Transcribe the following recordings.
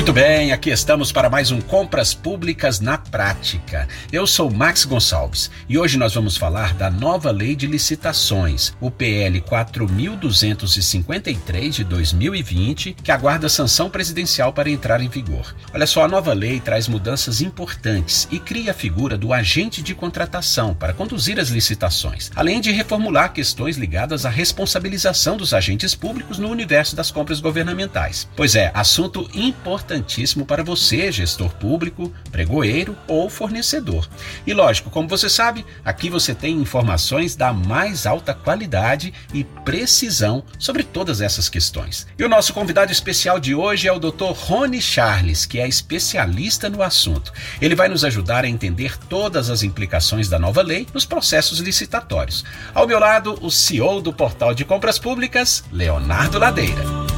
Muito bem, aqui estamos para mais um Compras Públicas na Prática. Eu sou Max Gonçalves e hoje nós vamos falar da nova Lei de Licitações, o PL 4253 de 2020, que aguarda sanção presidencial para entrar em vigor. Olha só, a nova lei traz mudanças importantes e cria a figura do agente de contratação para conduzir as licitações, além de reformular questões ligadas à responsabilização dos agentes públicos no universo das compras governamentais. Pois é, assunto importante importantíssimo para você, gestor público, pregoeiro ou fornecedor. E lógico, como você sabe, aqui você tem informações da mais alta qualidade e precisão sobre todas essas questões. E o nosso convidado especial de hoje é o Dr. Rony Charles, que é especialista no assunto. Ele vai nos ajudar a entender todas as implicações da nova lei nos processos licitatórios. Ao meu lado, o CEO do Portal de Compras Públicas, Leonardo Ladeira.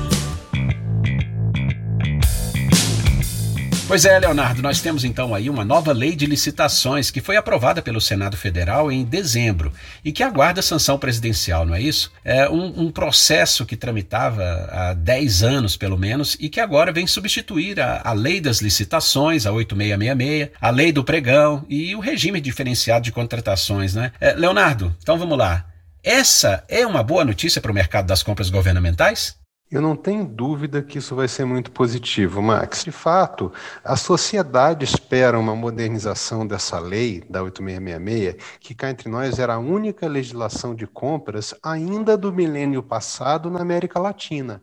Pois é, Leonardo, nós temos então aí uma nova lei de licitações que foi aprovada pelo Senado Federal em dezembro e que aguarda sanção presidencial, não é isso? É um, um processo que tramitava há 10 anos, pelo menos, e que agora vem substituir a, a lei das licitações, a 8666, a lei do pregão e o regime diferenciado de contratações, né? É, Leonardo, então vamos lá. Essa é uma boa notícia para o mercado das compras governamentais? Eu não tenho dúvida que isso vai ser muito positivo, Max. De fato, a sociedade espera uma modernização dessa lei, da 8666, que cá entre nós era a única legislação de compras ainda do milênio passado na América Latina.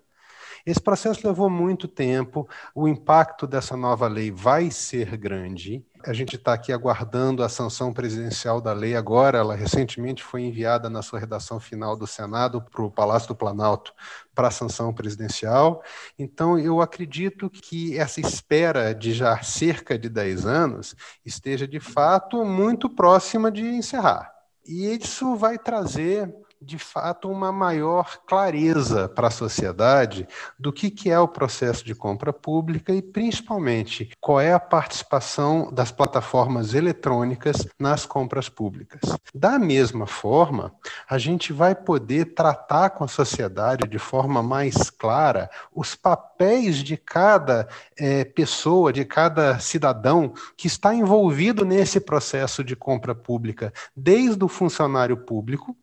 Esse processo levou muito tempo, o impacto dessa nova lei vai ser grande. A gente está aqui aguardando a sanção presidencial da lei agora. Ela recentemente foi enviada na sua redação final do Senado para o Palácio do Planalto para a sanção presidencial. Então, eu acredito que essa espera de já cerca de 10 anos esteja, de fato, muito próxima de encerrar. E isso vai trazer de fato, uma maior clareza para a sociedade do que, que é o processo de compra pública e, principalmente, qual é a participação das plataformas eletrônicas nas compras públicas. Da mesma forma, a gente vai poder tratar com a sociedade de forma mais clara os papéis de cada é, pessoa, de cada cidadão que está envolvido nesse processo de compra pública, desde o funcionário público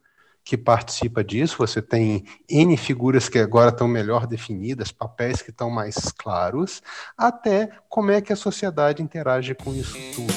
que participa disso, você tem N figuras que agora estão melhor definidas, papéis que estão mais claros, até como é que a sociedade interage com isso tudo.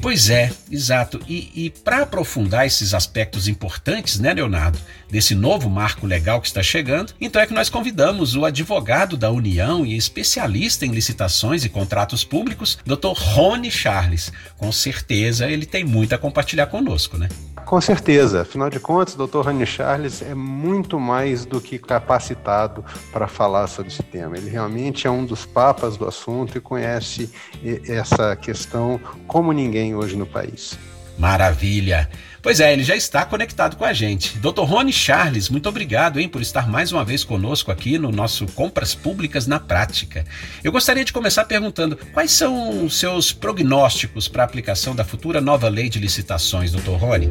Pois é, exato. E, e para aprofundar esses aspectos importantes, né, Leonardo, desse novo marco legal que está chegando, então é que nós convidamos o advogado da União e especialista em licitações e contratos públicos, Dr. Rony Charles. Com certeza ele tem muito a compartilhar conosco, né? Com certeza. Afinal de contas, o Dr. Rony Charles é muito mais do que capacitado para falar sobre esse tema. Ele realmente é um dos papas do assunto e conhece essa questão como ninguém hoje no país. Maravilha! Pois é, ele já está conectado com a gente. Dr. Rony Charles, muito obrigado hein, por estar mais uma vez conosco aqui no nosso Compras Públicas na Prática. Eu gostaria de começar perguntando quais são os seus prognósticos para a aplicação da futura nova lei de licitações, Dr. Rony?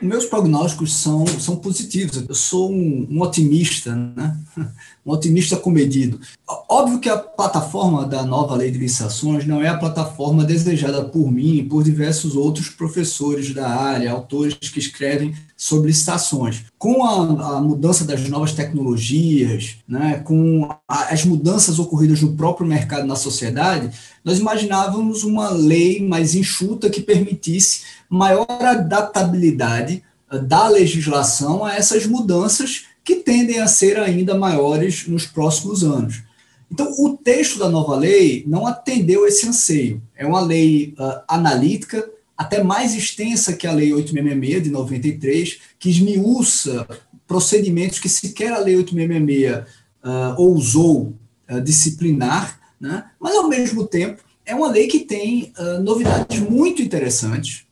Meus prognósticos são, são positivos. Eu sou um, um, otimista, né? um otimista comedido. Óbvio que a plataforma da nova lei de licitações não é a plataforma desejada por mim e por diversos outros professores da área, autores que escrevem sobre licitações. Com a, a mudança das novas tecnologias, né, com a, as mudanças ocorridas no próprio mercado, na sociedade, nós imaginávamos uma lei mais enxuta que permitisse maior adaptabilidade eh, da legislação a essas mudanças que tendem a ser ainda maiores nos próximos anos. Então, o texto da nova lei não atendeu esse anseio. É uma lei uh, analítica, até mais extensa que a Lei 866 de 93, que esmiuça procedimentos que sequer a Lei 866 uh, ousou uh, disciplinar, né? mas, ao mesmo tempo, é uma lei que tem uh, novidades muito interessantes,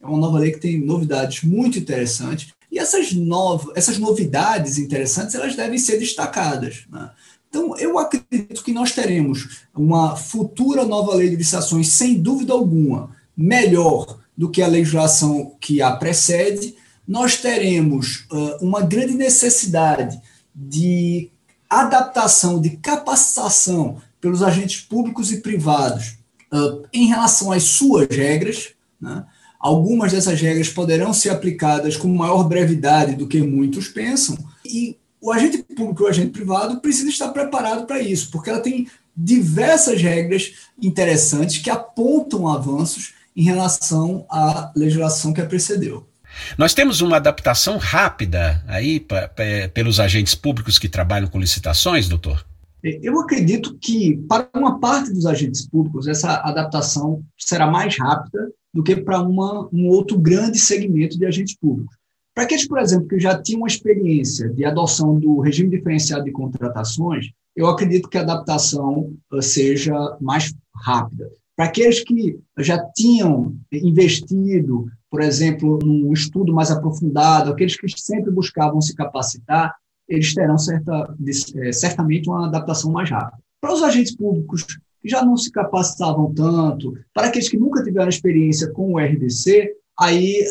é uma nova lei que tem novidades muito interessantes, e essas, nov essas novidades interessantes elas devem ser destacadas. Né? Então, eu acredito que nós teremos uma futura nova lei de licitações, sem dúvida alguma, melhor do que a legislação que a precede, nós teremos uh, uma grande necessidade de adaptação, de capacitação pelos agentes públicos e privados uh, em relação às suas regras. Né? Algumas dessas regras poderão ser aplicadas com maior brevidade do que muitos pensam, e o agente público e o agente privado precisa estar preparado para isso, porque ela tem diversas regras interessantes que apontam avanços em relação à legislação que a precedeu. Nós temos uma adaptação rápida aí pelos agentes públicos que trabalham com licitações, doutor? Eu acredito que, para uma parte dos agentes públicos, essa adaptação será mais rápida do que para uma, um outro grande segmento de agentes públicos. Para aqueles, por exemplo, que já tinham uma experiência de adoção do regime diferenciado de contratações, eu acredito que a adaptação uh, seja mais rápida. Para aqueles que já tinham investido, por exemplo, num estudo mais aprofundado, aqueles que sempre buscavam se capacitar, eles terão certa, é, certamente uma adaptação mais rápida. Para os agentes públicos que já não se capacitavam tanto, para aqueles que nunca tiveram experiência com o RDC, aí,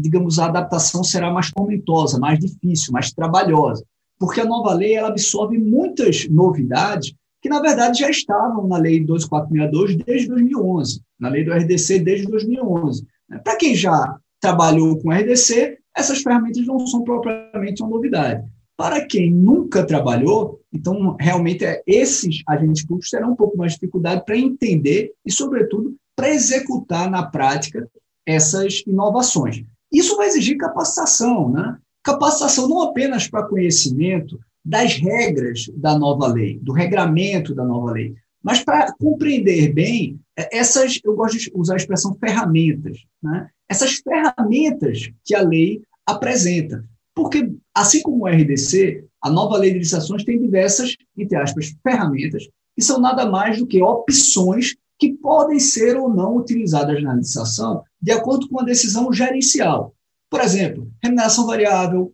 digamos, a adaptação será mais tormentosa, mais difícil, mais trabalhosa, porque a nova lei ela absorve muitas novidades que, na verdade, já estavam na Lei 2462 desde 2011, na Lei do RDC desde 2011. Para quem já trabalhou com RDC, essas ferramentas não são propriamente uma novidade. Para quem nunca trabalhou, então realmente é, esses agentes públicos terão um pouco mais de dificuldade para entender e, sobretudo, para executar na prática essas inovações. Isso vai exigir capacitação, né? Capacitação não apenas para conhecimento das regras da nova lei, do regramento da nova lei, mas para compreender bem é, essas, eu gosto de usar a expressão ferramentas, né? essas ferramentas que a lei apresenta. Porque, assim como o RDC, a nova lei de licitações tem diversas, entre aspas, ferramentas, que são nada mais do que opções que podem ser ou não utilizadas na licitação de acordo com a decisão gerencial. Por exemplo, remuneração variável,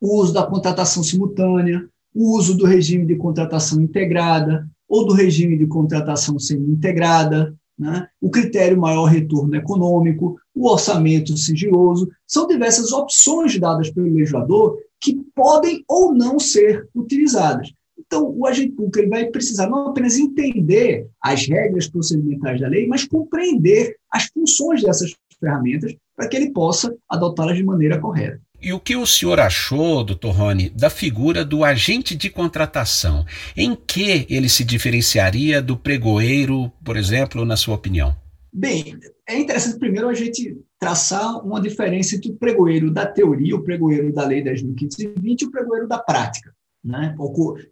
o uso da contratação simultânea, o uso do regime de contratação integrada ou do regime de contratação semi-integrada, né? o critério maior retorno econômico, o orçamento sigiloso, são diversas opções dadas pelo legislador que podem ou não ser utilizadas. Então, o agente público ele vai precisar não apenas entender as regras procedimentais da lei, mas compreender as funções dessas ferramentas para que ele possa adotá-las de maneira correta. E o que o senhor achou, doutor Rony, da figura do agente de contratação? Em que ele se diferenciaria do pregoeiro, por exemplo, na sua opinião? Bem, é interessante primeiro a gente traçar uma diferença entre o pregoeiro da teoria, o pregoeiro da Lei 10.520 e o pregoeiro da prática, né?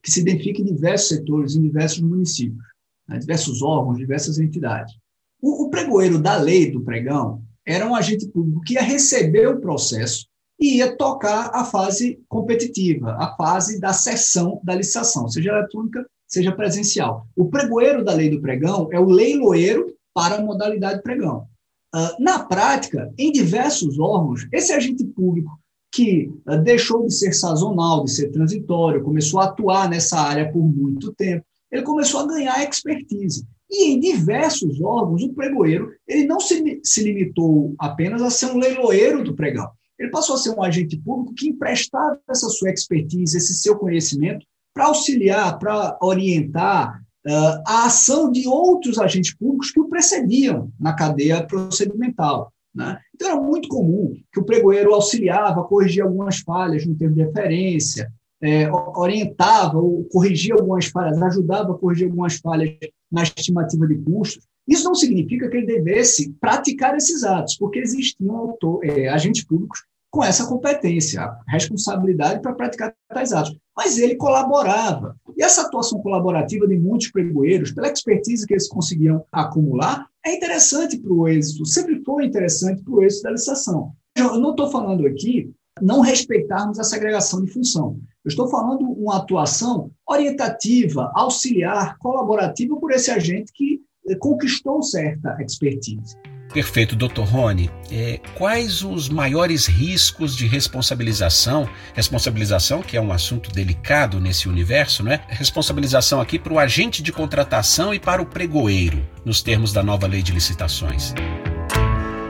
que se identifica em diversos setores, em diversos municípios, né? diversos órgãos, diversas entidades. O, o pregoeiro da lei do pregão era um agente público que ia receber o processo e ia tocar a fase competitiva, a fase da sessão da licitação, seja eletrônica, seja presencial. O pregoeiro da lei do pregão é o leiloeiro para a modalidade pregão. Uh, na prática, em diversos órgãos, esse agente público que uh, deixou de ser sazonal, de ser transitório, começou a atuar nessa área por muito tempo, ele começou a ganhar expertise. E em diversos órgãos, o pregoeiro ele não se, se limitou apenas a ser um leiloeiro do pregão. Ele passou a ser um agente público que emprestava essa sua expertise, esse seu conhecimento, para auxiliar, para orientar uh, a ação de outros agentes públicos que o precediam na cadeia procedimental. Né? Então, era muito comum que o pregoeiro auxiliava, corrigia algumas falhas no termo de referência, é, orientava ou corrigia algumas falhas, ajudava a corrigir algumas falhas na estimativa de custos. Isso não significa que ele devesse praticar esses atos, porque existiam autor, é, agentes públicos com essa competência, responsabilidade para praticar tais atos. Mas ele colaborava. E essa atuação colaborativa de muitos pregoeiros, pela expertise que eles conseguiam acumular, é interessante para o êxito, sempre foi interessante para o êxito da licitação. Eu não estou falando aqui não respeitarmos a segregação de função. Eu estou falando uma atuação orientativa, auxiliar, colaborativa por esse agente que conquistou certa expertise. Perfeito, Dr. Rony. É, quais os maiores riscos de responsabilização? Responsabilização, que é um assunto delicado nesse universo, não é? Responsabilização aqui para o agente de contratação e para o pregoeiro, nos termos da nova lei de licitações.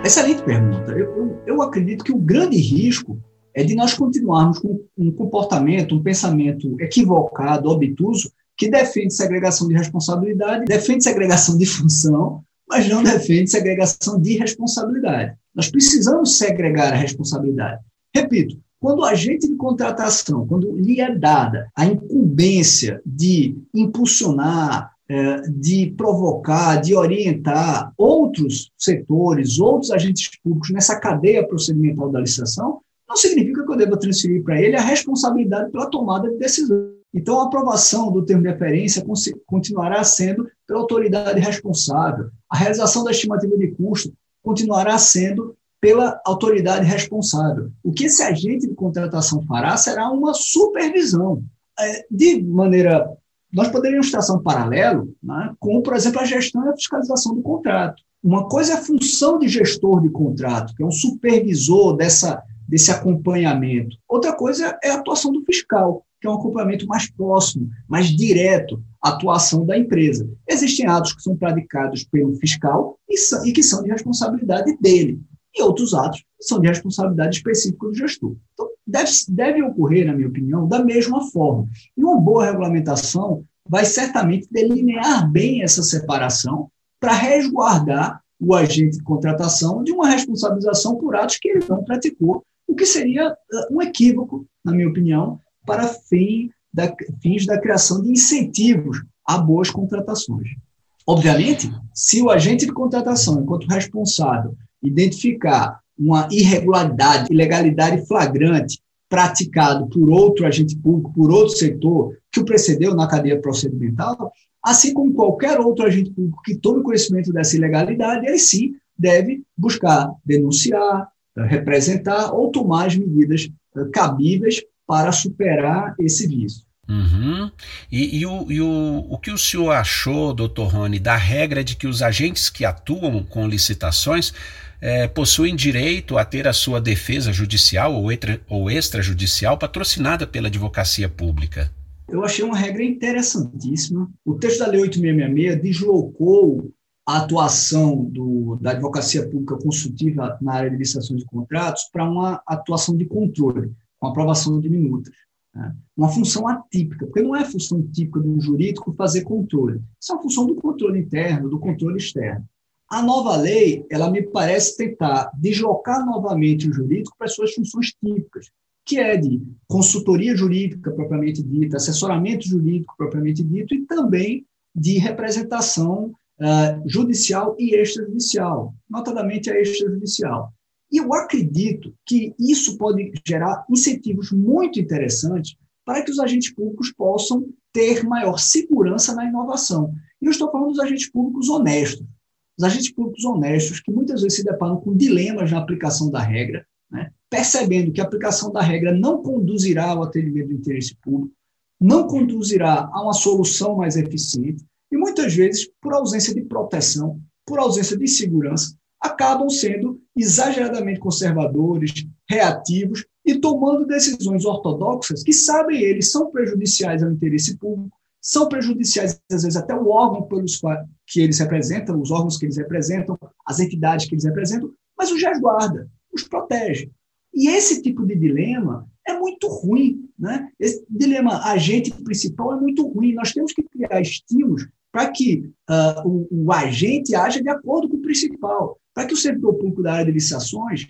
Excelente pergunta. Eu, eu, eu acredito que o grande risco é de nós continuarmos com um comportamento, um pensamento equivocado, obtuso, que defende segregação de responsabilidade, defende segregação de função, mas não defende segregação de responsabilidade. Nós precisamos segregar a responsabilidade. Repito, quando o agente de contratação, quando lhe é dada a incumbência de impulsionar, é, de provocar, de orientar outros setores, outros agentes públicos nessa cadeia procedimental da licitação, não significa que eu deva transferir para ele a responsabilidade pela tomada de decisão. Então, a aprovação do termo de referência continuará sendo pela autoridade responsável. A realização da estimativa de custo continuará sendo pela autoridade responsável. O que esse agente de contratação fará será uma supervisão. É, de maneira. Nós poderíamos traçar um paralelo né, com, por exemplo, a gestão e a fiscalização do contrato. Uma coisa é a função de gestor de contrato, que é um supervisor dessa, desse acompanhamento. Outra coisa é a atuação do fiscal, que é um acompanhamento mais próximo, mais direto atuação da empresa. Existem atos que são praticados pelo fiscal e, e que são de responsabilidade dele, e outros atos que são de responsabilidade específica do gestor. Então, deve, deve ocorrer, na minha opinião, da mesma forma. E uma boa regulamentação vai certamente delinear bem essa separação para resguardar o agente de contratação de uma responsabilização por atos que ele não praticou, o que seria uh, um equívoco, na minha opinião, para fim da, fins da criação de incentivos a boas contratações. Obviamente, se o agente de contratação, enquanto responsável, identificar uma irregularidade, ilegalidade flagrante praticado por outro agente público, por outro setor que o precedeu na cadeia procedimental, assim como qualquer outro agente público que tome conhecimento dessa ilegalidade, ele sim deve buscar denunciar, representar ou tomar as medidas eh, cabíveis para superar esse vício. Uhum. E, e, o, e o, o que o senhor achou, doutor Rony, da regra de que os agentes que atuam com licitações é, possuem direito a ter a sua defesa judicial ou, ou extrajudicial patrocinada pela advocacia pública? Eu achei uma regra interessantíssima. O texto da Lei 8666 deslocou a atuação do, da advocacia pública consultiva na área de licitação de contratos para uma atuação de controle com aprovação de minutas. Né? Uma função atípica, porque não é função típica um jurídico fazer controle. Isso é uma função do controle interno, do controle externo. A nova lei, ela me parece tentar deslocar novamente o jurídico para as suas funções típicas, que é de consultoria jurídica propriamente dita, assessoramento jurídico propriamente dito e também de representação uh, judicial e extrajudicial, notadamente a extrajudicial. E eu acredito que isso pode gerar incentivos muito interessantes para que os agentes públicos possam ter maior segurança na inovação. E eu estou falando dos agentes públicos honestos. Os agentes públicos honestos que muitas vezes se deparam com dilemas na aplicação da regra, né, percebendo que a aplicação da regra não conduzirá ao atendimento do interesse público, não conduzirá a uma solução mais eficiente, e muitas vezes, por ausência de proteção, por ausência de segurança, acabam sendo exageradamente conservadores, reativos e tomando decisões ortodoxas que sabem eles são prejudiciais ao interesse público, são prejudiciais às vezes até o órgão pelos que eles representam, os órgãos que eles representam, as entidades que eles representam, mas os resguarda, os protege. E esse tipo de dilema é muito ruim, né? Esse dilema agente principal é muito ruim. Nós temos que criar estímulos para que uh, o, o agente haja de acordo com o principal para que o servidor público da área de licitações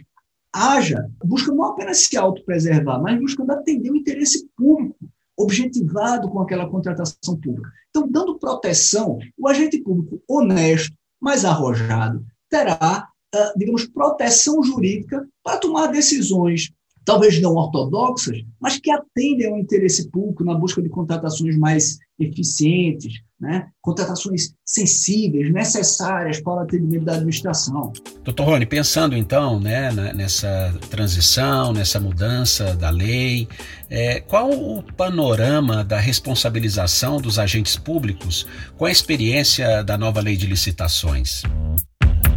haja, buscando não apenas se autopreservar, mas buscando atender o interesse público, objetivado com aquela contratação pública. Então, dando proteção, o agente público honesto, mais arrojado, terá, ah, digamos, proteção jurídica para tomar decisões talvez não ortodoxas, mas que atendem ao interesse público na busca de contratações mais eficientes, né? contratações sensíveis, necessárias para o atendimento da administração. Doutor Rony, pensando então né, nessa transição, nessa mudança da lei, é, qual o panorama da responsabilização dos agentes públicos com a experiência da nova lei de licitações?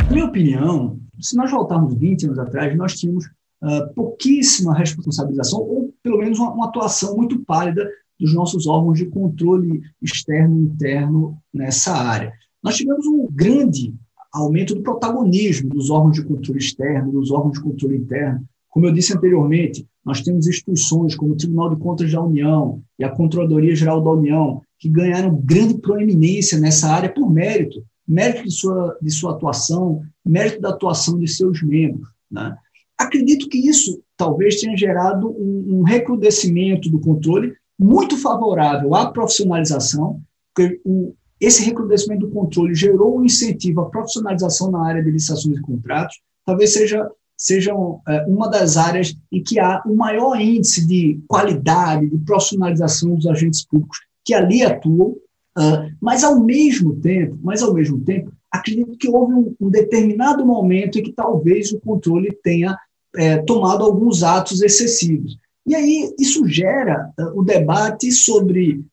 Na minha opinião, se nós voltarmos 20 anos atrás, nós tínhamos uh, pouquíssima responsabilização, ou pelo menos uma, uma, atuação muito pálida dos nossos órgãos de controle externo e interno nessa área. Nós tivemos um grande aumento do protagonismo dos órgãos de controle externo, dos órgãos de controle interno. Como eu disse anteriormente, nós temos instituições como o Tribunal de Contas da União e a Controladoria Geral da União, que ganharam grande proeminência nessa área por mérito, mérito de sua, de sua atuação, mérito da atuação de seus membros. Né? Acredito que isso talvez tenha gerado um, um recrudescimento do controle muito favorável à profissionalização, porque o, esse recrudescimento do controle gerou um incentivo à profissionalização na área de licitações e contratos, talvez seja sejam é, uma das áreas em que há o maior índice de qualidade, de profissionalização dos agentes públicos que ali atuam, uh, mas ao mesmo tempo, mas ao mesmo tempo, acredito que houve um, um determinado momento em que talvez o controle tenha é, tomado alguns atos excessivos. E aí isso gera uh, o debate sobre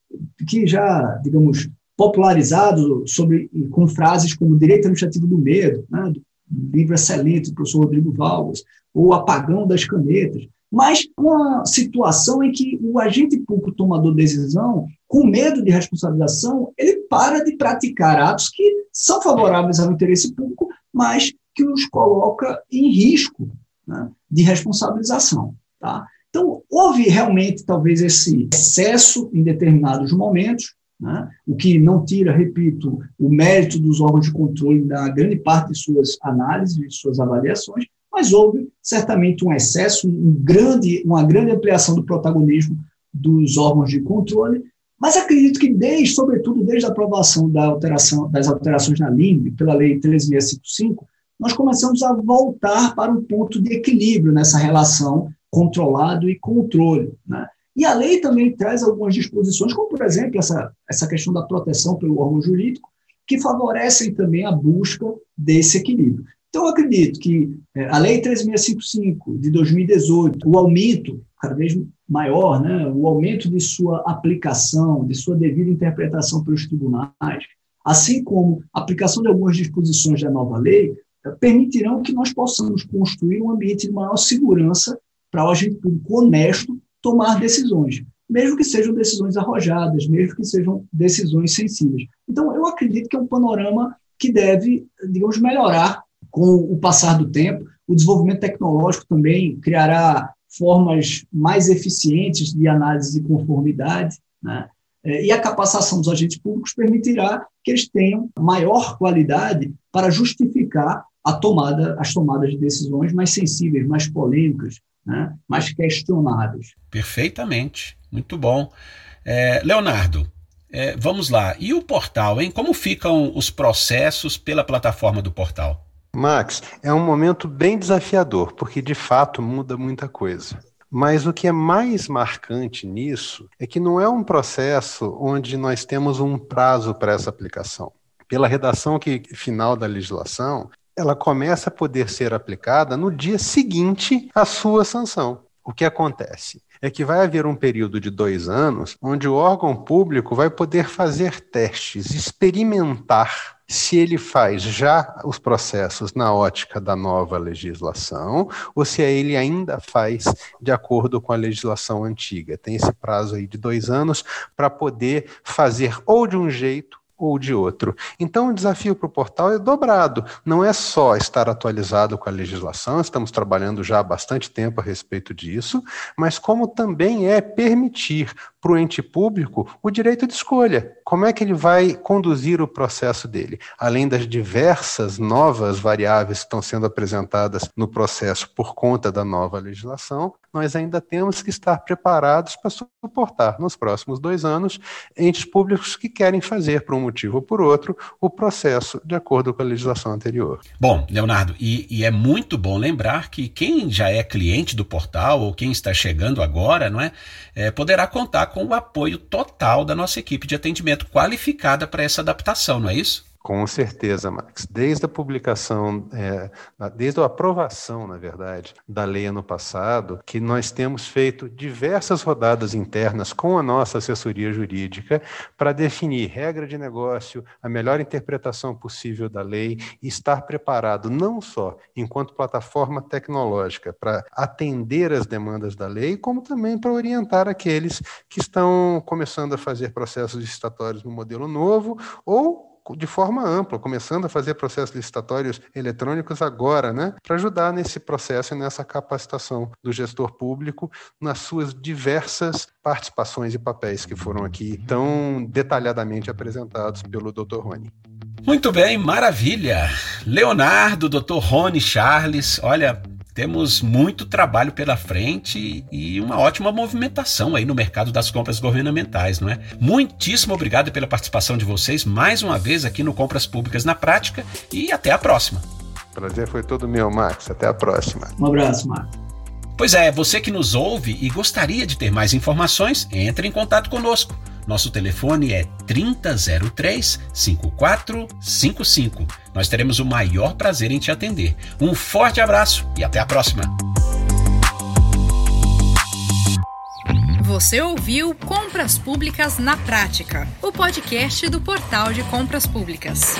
que já, digamos, popularizado sobre com frases como direito administrativo do medo, né, do livro excelente do professor Rodrigo Valgas, ou apagão das canetas, mas uma situação em que o agente público tomador de decisão, com medo de responsabilização, ele para de praticar atos que são favoráveis ao interesse público, mas que os coloca em risco né, de responsabilização. Tá? Então, houve realmente, talvez, esse excesso em determinados momentos, né? o que não tira, repito, o mérito dos órgãos de controle na grande parte de suas análises, de suas avaliações, mas houve certamente um excesso, um grande, uma grande ampliação do protagonismo dos órgãos de controle, mas acredito que desde, sobretudo desde a aprovação da alteração, das alterações na LIMB, pela Lei 13655, nós começamos a voltar para um ponto de equilíbrio nessa relação controlado e controle. Né? E a lei também traz algumas disposições, como, por exemplo, essa, essa questão da proteção pelo órgão jurídico, que favorecem também a busca desse equilíbrio. Então, eu acredito que é, a Lei 3655 de 2018, o aumento cada vez maior, né, o aumento de sua aplicação, de sua devida interpretação pelos tribunais, assim como a aplicação de algumas disposições da nova lei, é, permitirão que nós possamos construir um ambiente de maior segurança para o agente público honesto tomar decisões, mesmo que sejam decisões arrojadas, mesmo que sejam decisões sensíveis. Então, eu acredito que é um panorama que deve, digamos, melhorar com o passar do tempo. O desenvolvimento tecnológico também criará formas mais eficientes de análise de conformidade, né? É, e a capacitação dos agentes públicos permitirá que eles tenham maior qualidade para justificar tomada, as tomadas de decisões mais sensíveis, mais polêmicas, né, mais questionáveis. Perfeitamente, muito bom. É, Leonardo, é, vamos lá. E o portal, hein? Como ficam os processos pela plataforma do portal? Max, é um momento bem desafiador, porque de fato muda muita coisa. Mas o que é mais marcante nisso é que não é um processo onde nós temos um prazo para essa aplicação. Pela redação que, final da legislação, ela começa a poder ser aplicada no dia seguinte à sua sanção. O que acontece? É que vai haver um período de dois anos onde o órgão público vai poder fazer testes, experimentar se ele faz já os processos na ótica da nova legislação ou se ele ainda faz de acordo com a legislação antiga. Tem esse prazo aí de dois anos para poder fazer ou de um jeito ou de outro. Então, o desafio para o portal é dobrado. Não é só estar atualizado com a legislação, estamos trabalhando já há bastante tempo a respeito disso, mas como também é permitir para o ente público o direito de escolha. Como é que ele vai conduzir o processo dele? Além das diversas novas variáveis que estão sendo apresentadas no processo por conta da nova legislação, nós ainda temos que estar preparados para suportar nos próximos dois anos entes públicos que querem fazer, por um motivo ou por outro, o processo de acordo com a legislação anterior. Bom, Leonardo, e, e é muito bom lembrar que quem já é cliente do portal ou quem está chegando agora, não é, é poderá contar com o apoio total da nossa equipe de atendimento qualificada para essa adaptação, não é isso? Com certeza, Max. Desde a publicação, é, desde a aprovação, na verdade, da lei ano passado, que nós temos feito diversas rodadas internas com a nossa assessoria jurídica para definir regra de negócio, a melhor interpretação possível da lei e estar preparado não só enquanto plataforma tecnológica para atender as demandas da lei, como também para orientar aqueles que estão começando a fazer processos licitatórios no modelo novo ou de forma ampla, começando a fazer processos licitatórios eletrônicos agora, né, para ajudar nesse processo e nessa capacitação do gestor público nas suas diversas participações e papéis que foram aqui tão detalhadamente apresentados pelo Dr. Rony. Muito bem, maravilha. Leonardo, Dr. Rony Charles, olha, temos muito trabalho pela frente e uma ótima movimentação aí no mercado das compras governamentais, não é? Muitíssimo obrigado pela participação de vocês mais uma vez aqui no Compras Públicas na Prática e até a próxima. Prazer foi todo meu, Max. Até a próxima. Um abraço, Max. Pois é, você que nos ouve e gostaria de ter mais informações, entre em contato conosco. Nosso telefone é 3003 5455. Nós teremos o maior prazer em te atender. Um forte abraço e até a próxima. Você ouviu Compras Públicas na Prática, o podcast do Portal de Compras Públicas.